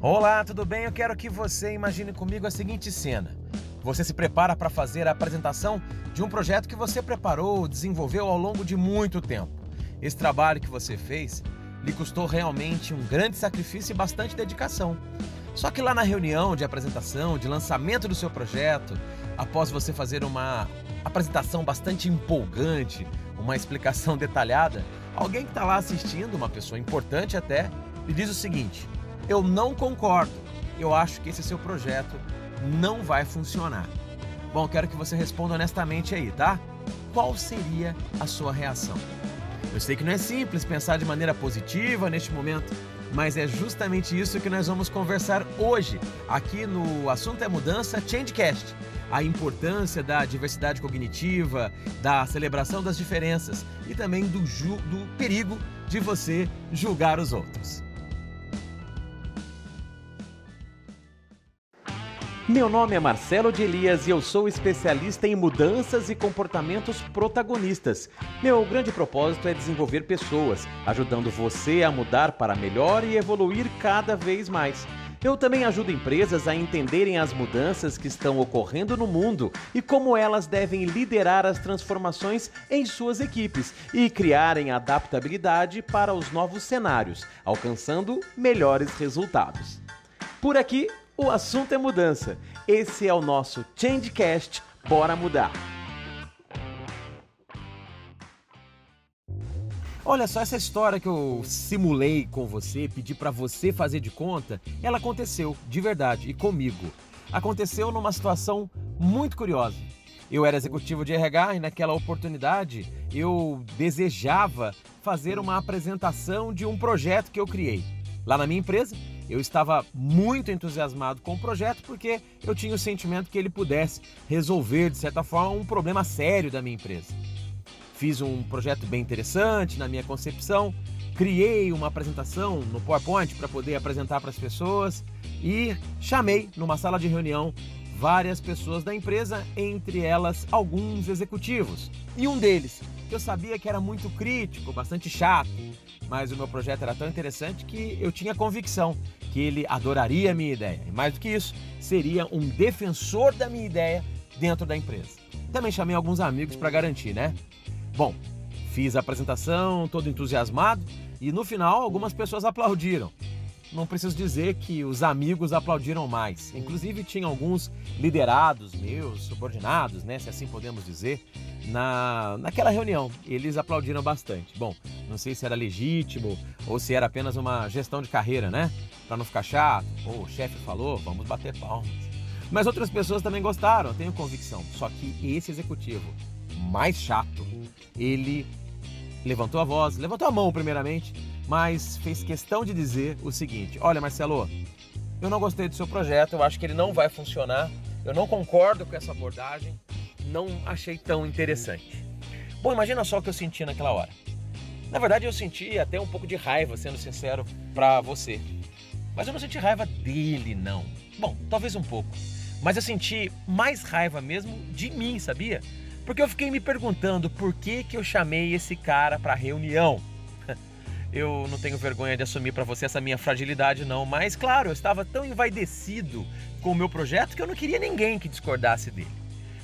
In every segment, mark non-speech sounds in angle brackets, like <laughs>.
Olá, tudo bem? Eu quero que você imagine comigo a seguinte cena. Você se prepara para fazer a apresentação de um projeto que você preparou, desenvolveu ao longo de muito tempo. Esse trabalho que você fez lhe custou realmente um grande sacrifício e bastante dedicação. Só que lá na reunião de apresentação, de lançamento do seu projeto, após você fazer uma apresentação bastante empolgante, uma explicação detalhada, alguém que está lá assistindo, uma pessoa importante até, lhe diz o seguinte: Eu não concordo, eu acho que esse seu projeto não vai funcionar. Bom, quero que você responda honestamente aí, tá? Qual seria a sua reação? Eu sei que não é simples pensar de maneira positiva neste momento, mas é justamente isso que nós vamos conversar hoje, aqui no Assunto é Mudança Changecast. A importância da diversidade cognitiva, da celebração das diferenças e também do, do perigo de você julgar os outros. Meu nome é Marcelo de Elias e eu sou especialista em mudanças e comportamentos protagonistas. Meu grande propósito é desenvolver pessoas, ajudando você a mudar para melhor e evoluir cada vez mais. Eu também ajudo empresas a entenderem as mudanças que estão ocorrendo no mundo e como elas devem liderar as transformações em suas equipes e criarem adaptabilidade para os novos cenários, alcançando melhores resultados. Por aqui, o assunto é mudança. Esse é o nosso Changecast. Bora mudar! Olha só essa história que eu simulei com você, pedi para você fazer de conta, ela aconteceu de verdade e comigo. Aconteceu numa situação muito curiosa. Eu era executivo de RH e naquela oportunidade eu desejava fazer uma apresentação de um projeto que eu criei. Lá na minha empresa, eu estava muito entusiasmado com o projeto porque eu tinha o sentimento que ele pudesse resolver, de certa forma, um problema sério da minha empresa. Fiz um projeto bem interessante na minha concepção, criei uma apresentação no PowerPoint para poder apresentar para as pessoas e chamei numa sala de reunião várias pessoas da empresa, entre elas alguns executivos. E um deles, que eu sabia que era muito crítico, bastante chato, mas o meu projeto era tão interessante que eu tinha convicção que ele adoraria a minha ideia. E mais do que isso, seria um defensor da minha ideia dentro da empresa. Também chamei alguns amigos para garantir, né? Bom, fiz a apresentação todo entusiasmado e no final algumas pessoas aplaudiram. Não preciso dizer que os amigos aplaudiram mais. Inclusive tinha alguns liderados meus, subordinados, né, se assim podemos dizer, na, naquela reunião. Eles aplaudiram bastante. Bom, não sei se era legítimo ou se era apenas uma gestão de carreira, né? Para não ficar chato. Ou o chefe falou, vamos bater palmas. Mas outras pessoas também gostaram, tenho convicção. Só que esse executivo mais chato, ele levantou a voz, levantou a mão primeiramente mas fez questão de dizer o seguinte: Olha, Marcelo, eu não gostei do seu projeto, eu acho que ele não vai funcionar, eu não concordo com essa abordagem, não achei tão interessante. Bom, imagina só o que eu senti naquela hora. Na verdade, eu senti até um pouco de raiva, sendo sincero para você. Mas eu não senti raiva dele, não. Bom, talvez um pouco. Mas eu senti mais raiva mesmo de mim, sabia? Porque eu fiquei me perguntando por que, que eu chamei esse cara para reunião. <laughs> Eu não tenho vergonha de assumir para você essa minha fragilidade, não. Mas, claro, eu estava tão envaidecido com o meu projeto que eu não queria ninguém que discordasse dele.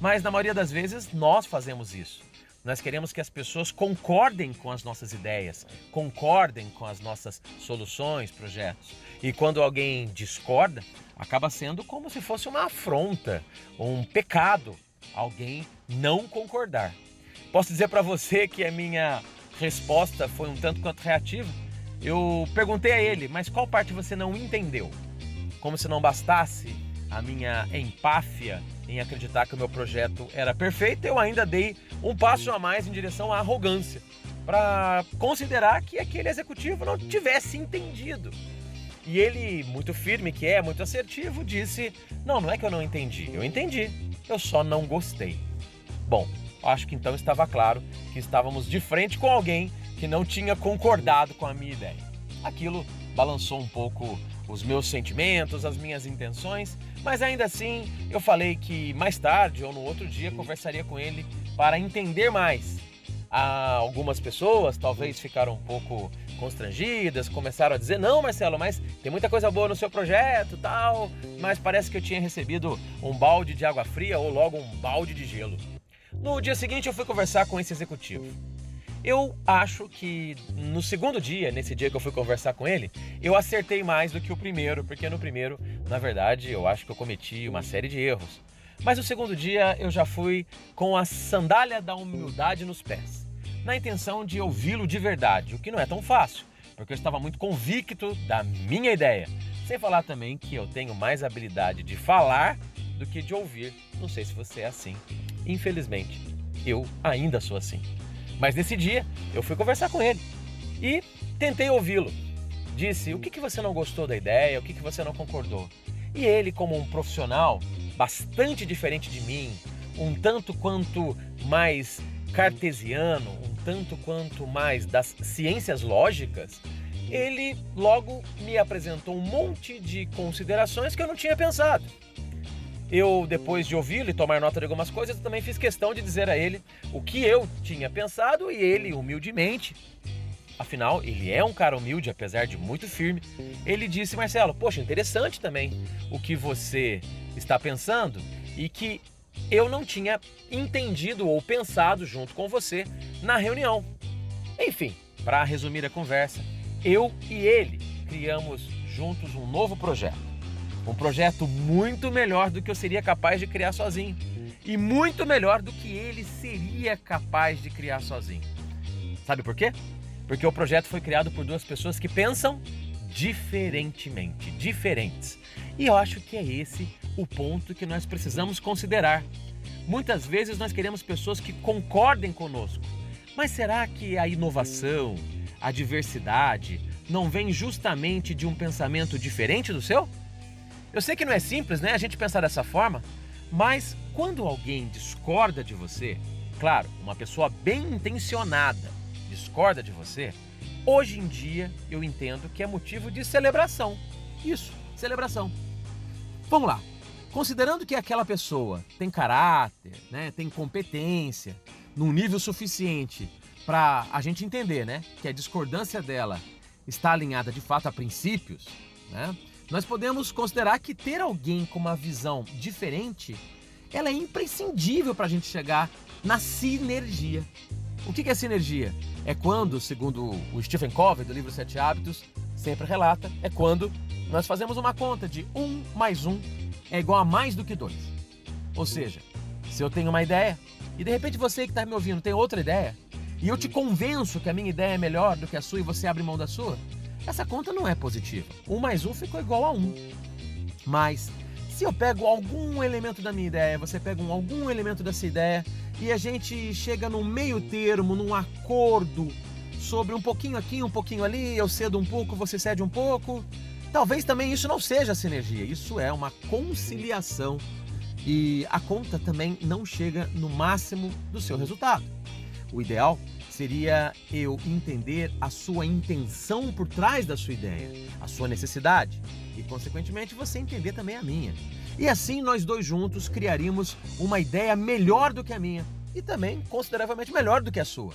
Mas, na maioria das vezes, nós fazemos isso. Nós queremos que as pessoas concordem com as nossas ideias, concordem com as nossas soluções, projetos. E quando alguém discorda, acaba sendo como se fosse uma afronta, um pecado alguém não concordar. Posso dizer para você que a minha resposta foi um tanto quanto reativa. Eu perguntei a ele, mas qual parte você não entendeu? Como se não bastasse a minha empáfia em acreditar que o meu projeto era perfeito, eu ainda dei um passo a mais em direção à arrogância, para considerar que aquele executivo não tivesse entendido. E ele, muito firme que é, muito assertivo, disse: Não, não é que eu não entendi, eu entendi, eu só não gostei. Bom, acho que então estava claro que estávamos de frente com alguém que não tinha concordado com a minha ideia. Aquilo balançou um pouco os meus sentimentos, as minhas intenções, mas ainda assim eu falei que mais tarde ou no outro dia conversaria com ele para entender mais algumas pessoas talvez ficaram um pouco constrangidas, começaram a dizer: "Não, Marcelo, mas tem muita coisa boa no seu projeto, tal". Mas parece que eu tinha recebido um balde de água fria ou logo um balde de gelo. No dia seguinte eu fui conversar com esse executivo. Eu acho que no segundo dia, nesse dia que eu fui conversar com ele, eu acertei mais do que o primeiro, porque no primeiro, na verdade, eu acho que eu cometi uma série de erros. Mas no segundo dia eu já fui com a sandália da humildade nos pés na intenção de ouvi-lo de verdade, o que não é tão fácil, porque eu estava muito convicto da minha ideia. Sem falar também que eu tenho mais habilidade de falar do que de ouvir. Não sei se você é assim. Infelizmente, eu ainda sou assim. Mas nesse dia, eu fui conversar com ele e tentei ouvi-lo. Disse: o que, que você não gostou da ideia, o que, que você não concordou. E ele, como um profissional bastante diferente de mim, um tanto quanto mais cartesiano, um tanto quanto mais das ciências lógicas, ele logo me apresentou um monte de considerações que eu não tinha pensado. Eu, depois de ouvi-lo e tomar nota de algumas coisas, também fiz questão de dizer a ele o que eu tinha pensado e ele, humildemente, afinal, ele é um cara humilde, apesar de muito firme, ele disse: Marcelo, poxa, interessante também o que você está pensando e que eu não tinha entendido ou pensado junto com você na reunião. Enfim, para resumir a conversa, eu e ele criamos juntos um novo projeto. Um projeto muito melhor do que eu seria capaz de criar sozinho. E muito melhor do que ele seria capaz de criar sozinho. Sabe por quê? Porque o projeto foi criado por duas pessoas que pensam diferentemente, diferentes. E eu acho que é esse o ponto que nós precisamos considerar. Muitas vezes nós queremos pessoas que concordem conosco, mas será que a inovação, a diversidade, não vem justamente de um pensamento diferente do seu? Eu sei que não é simples, né, a gente pensar dessa forma, mas quando alguém discorda de você, claro, uma pessoa bem intencionada discorda de você, hoje em dia eu entendo que é motivo de celebração. Isso, celebração. Vamos lá. Considerando que aquela pessoa tem caráter, né, tem competência, num nível suficiente para a gente entender né, que a discordância dela está alinhada de fato a princípios, né, nós podemos considerar que ter alguém com uma visão diferente ela é imprescindível para a gente chegar na sinergia. O que é sinergia? É quando, segundo o Stephen Covey do livro Sete Hábitos, sempre relata, é quando nós fazemos uma conta de um mais um é igual a mais do que 2. Ou seja, se eu tenho uma ideia e de repente você que está me ouvindo tem outra ideia e eu te convenço que a minha ideia é melhor do que a sua e você abre mão da sua, essa conta não é positiva. 1 mais 1 ficou igual a 1. Mas se eu pego algum elemento da minha ideia, você pega um, algum elemento dessa ideia e a gente chega num meio termo, num acordo sobre um pouquinho aqui, um pouquinho ali, eu cedo um pouco, você cede um pouco, Talvez também isso não seja sinergia, isso é uma conciliação e a conta também não chega no máximo do seu resultado. O ideal seria eu entender a sua intenção por trás da sua ideia, a sua necessidade e, consequentemente, você entender também a minha. E assim nós dois juntos criaríamos uma ideia melhor do que a minha e também consideravelmente melhor do que a sua.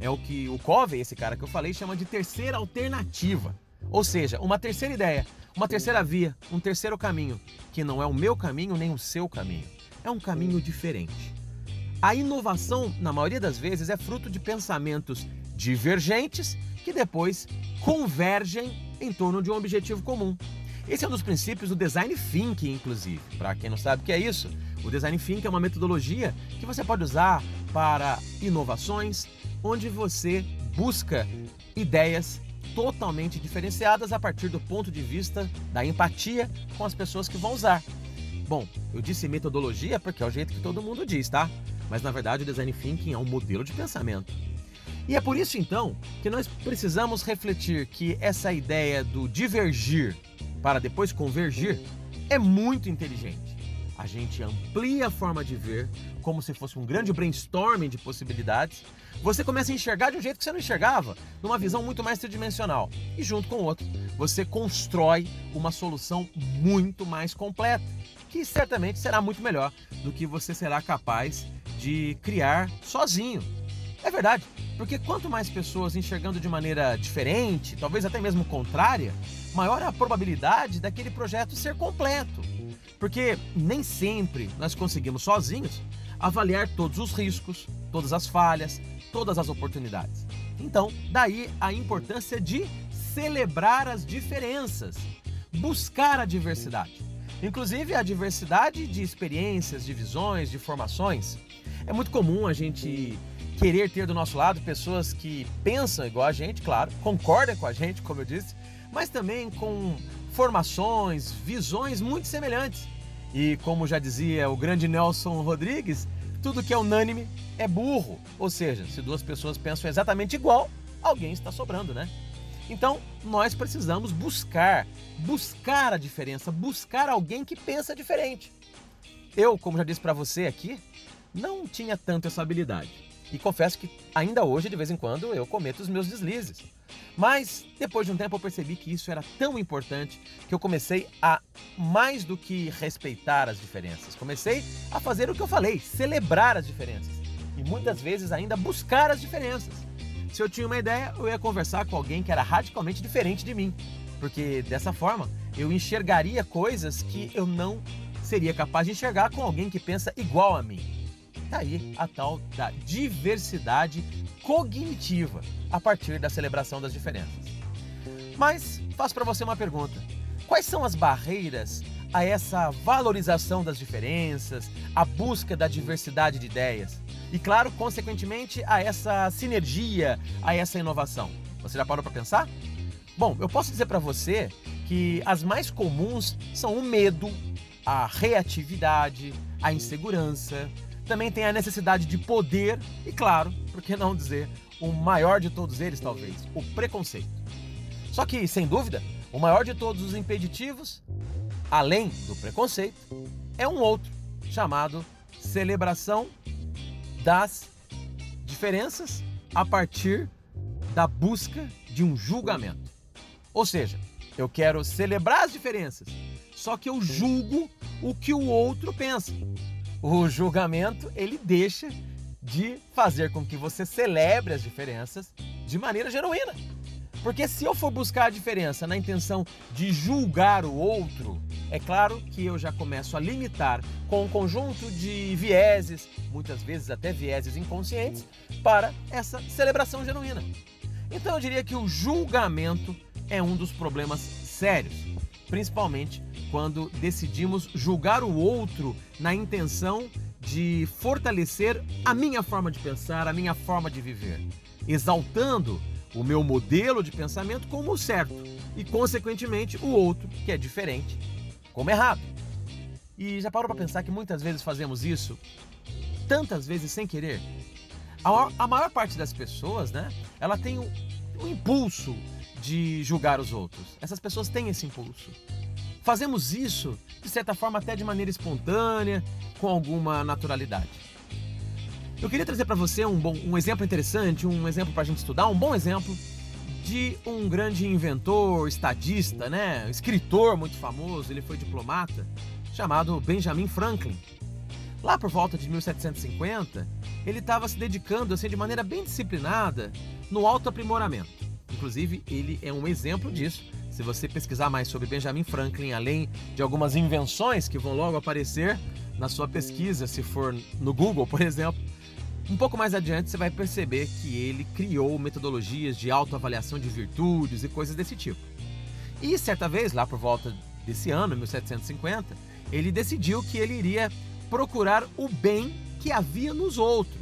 É o que o Covey, esse cara que eu falei, chama de terceira alternativa. Ou seja, uma terceira ideia, uma terceira via, um terceiro caminho, que não é o meu caminho nem o seu caminho. É um caminho diferente. A inovação, na maioria das vezes, é fruto de pensamentos divergentes que depois convergem em torno de um objetivo comum. Esse é um dos princípios do design thinking, inclusive. Para quem não sabe o que é isso, o design thinking é uma metodologia que você pode usar para inovações, onde você busca ideias totalmente diferenciadas a partir do ponto de vista da empatia com as pessoas que vão usar. Bom, eu disse metodologia porque é o jeito que todo mundo diz, tá? Mas na verdade o design thinking é um modelo de pensamento. E é por isso então que nós precisamos refletir que essa ideia do divergir para depois convergir é muito inteligente. A gente amplia a forma de ver, como se fosse um grande brainstorming de possibilidades. Você começa a enxergar de um jeito que você não enxergava, numa visão muito mais tridimensional. E junto com o outro, você constrói uma solução muito mais completa, que certamente será muito melhor do que você será capaz de criar sozinho. É verdade, porque quanto mais pessoas enxergando de maneira diferente, talvez até mesmo contrária, maior a probabilidade daquele projeto ser completo. Porque nem sempre nós conseguimos sozinhos avaliar todos os riscos, todas as falhas, todas as oportunidades. Então, daí a importância de celebrar as diferenças, buscar a diversidade. Inclusive a diversidade de experiências, de visões, de formações. É muito comum a gente querer ter do nosso lado pessoas que pensam igual a gente, claro, concordam com a gente, como eu disse, mas também com formações, visões muito semelhantes. E como já dizia o grande Nelson Rodrigues, tudo que é unânime é burro. Ou seja, se duas pessoas pensam exatamente igual, alguém está sobrando, né? Então, nós precisamos buscar, buscar a diferença, buscar alguém que pensa diferente. Eu, como já disse para você aqui, não tinha tanto essa habilidade. E confesso que ainda hoje, de vez em quando, eu cometo os meus deslizes. Mas depois de um tempo eu percebi que isso era tão importante que eu comecei a mais do que respeitar as diferenças. Comecei a fazer o que eu falei, celebrar as diferenças. E muitas vezes ainda buscar as diferenças. Se eu tinha uma ideia, eu ia conversar com alguém que era radicalmente diferente de mim, porque dessa forma eu enxergaria coisas que eu não seria capaz de enxergar com alguém que pensa igual a mim. Tá aí a tal da diversidade cognitiva a partir da celebração das diferenças. Mas faço para você uma pergunta: quais são as barreiras a essa valorização das diferenças, a busca da diversidade de ideias? e, claro, consequentemente, a essa sinergia, a essa inovação. Você já parou para pensar? Bom, eu posso dizer para você que as mais comuns são o medo, a reatividade, a insegurança, também tem a necessidade de poder e, claro, por que não dizer, o maior de todos eles, talvez, o preconceito. Só que, sem dúvida, o maior de todos os impeditivos, além do preconceito, é um outro, chamado celebração das diferenças a partir da busca de um julgamento. Ou seja, eu quero celebrar as diferenças, só que eu julgo o que o outro pensa. O julgamento, ele deixa de fazer com que você celebre as diferenças de maneira genuína. Porque se eu for buscar a diferença na intenção de julgar o outro, é claro que eu já começo a limitar com um conjunto de vieses, muitas vezes até vieses inconscientes, para essa celebração genuína. Então eu diria que o julgamento é um dos problemas sérios, principalmente quando decidimos julgar o outro na intenção de fortalecer a minha forma de pensar, a minha forma de viver, exaltando o meu modelo de pensamento como o certo e, consequentemente, o outro, que é diferente, como errado. E já parou para pensar que muitas vezes fazemos isso, tantas vezes sem querer? A maior, parte das pessoas, né, ela tem um impulso de julgar os outros. Essas pessoas têm esse impulso. Fazemos isso, de certa forma, até de maneira espontânea, com alguma naturalidade. Eu queria trazer para você um, bom, um exemplo interessante, um exemplo para a gente estudar, um bom exemplo de um grande inventor, estadista, né, escritor muito famoso, ele foi diplomata, chamado Benjamin Franklin. Lá por volta de 1750, ele estava se dedicando assim de maneira bem disciplinada no autoaprimoramento. Inclusive, ele é um exemplo disso. Se você pesquisar mais sobre Benjamin Franklin, além de algumas invenções que vão logo aparecer na sua pesquisa, se for no Google, por exemplo, um pouco mais adiante você vai perceber que ele criou metodologias de autoavaliação de virtudes e coisas desse tipo. E certa vez, lá por volta desse ano, 1750, ele decidiu que ele iria procurar o bem que havia nos outros.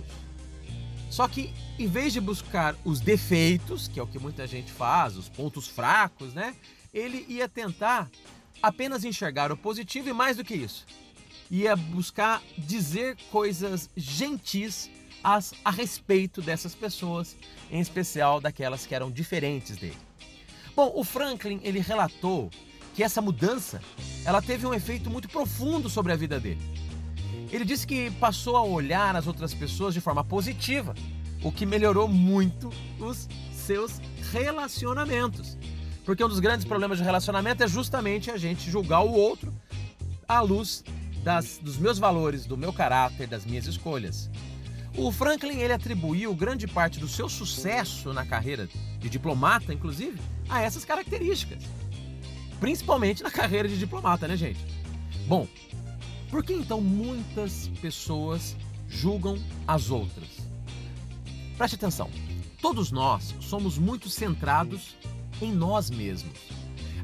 Só que, em vez de buscar os defeitos, que é o que muita gente faz, os pontos fracos, né? Ele ia tentar apenas enxergar o positivo e mais do que isso, ia buscar dizer coisas gentis as, a respeito dessas pessoas, em especial daquelas que eram diferentes dele. Bom, o Franklin ele relatou que essa mudança ela teve um efeito muito profundo sobre a vida dele. Ele disse que passou a olhar as outras pessoas de forma positiva, o que melhorou muito os seus relacionamentos. Porque um dos grandes problemas de relacionamento é justamente a gente julgar o outro à luz das, dos meus valores, do meu caráter, das minhas escolhas. O Franklin ele atribuiu grande parte do seu sucesso na carreira de diplomata, inclusive, a essas características. Principalmente na carreira de diplomata, né, gente? Bom, por que então muitas pessoas julgam as outras? Preste atenção. Todos nós somos muito centrados em nós mesmos.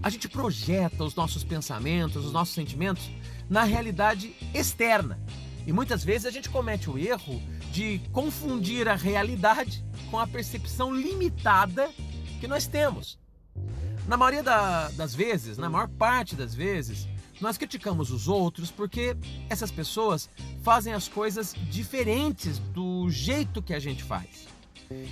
A gente projeta os nossos pensamentos, os nossos sentimentos na realidade externa. E muitas vezes a gente comete o erro de confundir a realidade com a percepção limitada que nós temos. Na maioria da, das vezes, na maior parte das vezes, nós criticamos os outros porque essas pessoas fazem as coisas diferentes do jeito que a gente faz.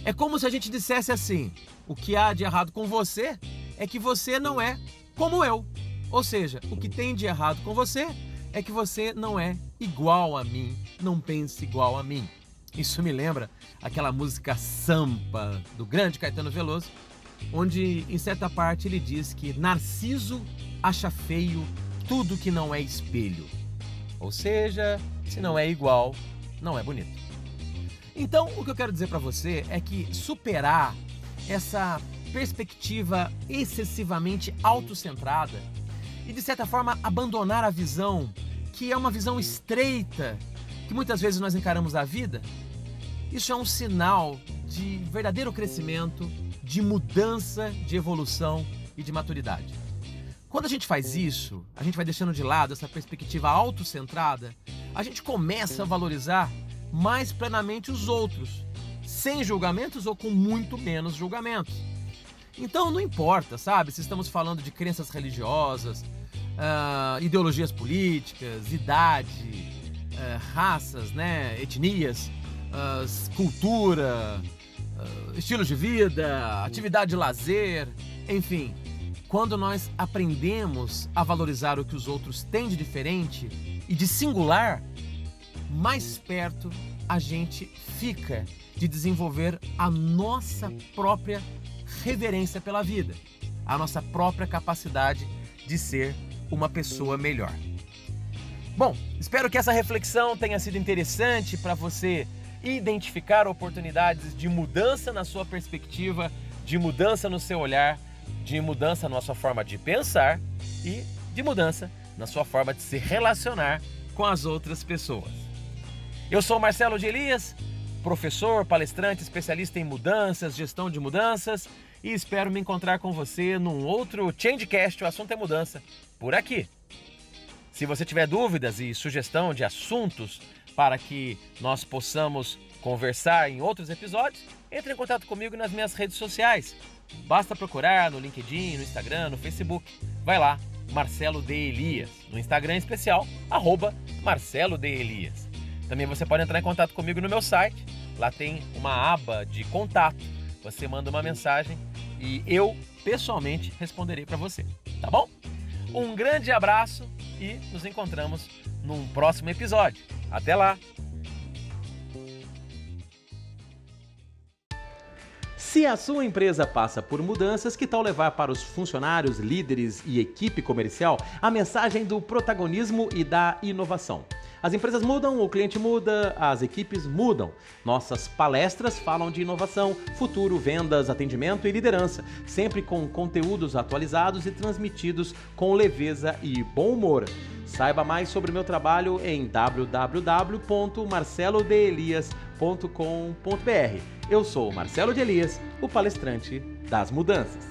É como se a gente dissesse assim: o que há de errado com você é que você não é como eu. Ou seja, o que tem de errado com você é que você não é igual a mim, não pense igual a mim. Isso me lembra aquela música Sampa do grande Caetano Veloso, onde em certa parte ele diz que Narciso acha feio tudo que não é espelho. Ou seja, se não é igual, não é bonito. Então, o que eu quero dizer para você é que superar essa perspectiva excessivamente autocentrada e de certa forma abandonar a visão que é uma visão estreita que muitas vezes nós encaramos a vida, isso é um sinal de verdadeiro crescimento, de mudança, de evolução e de maturidade. Quando a gente faz isso, a gente vai deixando de lado essa perspectiva autocentrada, a gente começa a valorizar mais plenamente os outros, sem julgamentos ou com muito menos julgamentos. Então não importa, sabe, se estamos falando de crenças religiosas, uh, ideologias políticas, idade, uh, raças, né, etnias, uh, cultura, estilos de vida, atividade de lazer, enfim. Quando nós aprendemos a valorizar o que os outros têm de diferente e de singular, mais perto a gente fica de desenvolver a nossa própria reverência pela vida, a nossa própria capacidade de ser uma pessoa melhor. Bom, espero que essa reflexão tenha sido interessante para você identificar oportunidades de mudança na sua perspectiva, de mudança no seu olhar, de mudança na sua forma de pensar e de mudança na sua forma de se relacionar com as outras pessoas. Eu sou Marcelo de Elias, professor, palestrante, especialista em mudanças, gestão de mudanças e espero me encontrar com você num outro Changecast, o assunto é mudança, por aqui. Se você tiver dúvidas e sugestão de assuntos para que nós possamos conversar em outros episódios, entre em contato comigo nas minhas redes sociais. Basta procurar no LinkedIn, no Instagram, no Facebook. Vai lá, Marcelo de Elias. No Instagram especial, arroba Marcelo de Elias. Também você pode entrar em contato comigo no meu site. Lá tem uma aba de contato. Você manda uma mensagem e eu pessoalmente responderei para você, tá bom? Um grande abraço e nos encontramos num próximo episódio. Até lá! Se a sua empresa passa por mudanças, que tal levar para os funcionários, líderes e equipe comercial a mensagem do protagonismo e da inovação? As empresas mudam, o cliente muda, as equipes mudam. Nossas palestras falam de inovação, futuro, vendas, atendimento e liderança, sempre com conteúdos atualizados e transmitidos com leveza e bom humor. Saiba mais sobre o meu trabalho em www.marcelodeelias.com.br. Eu sou Marcelo de Elias, o palestrante das mudanças.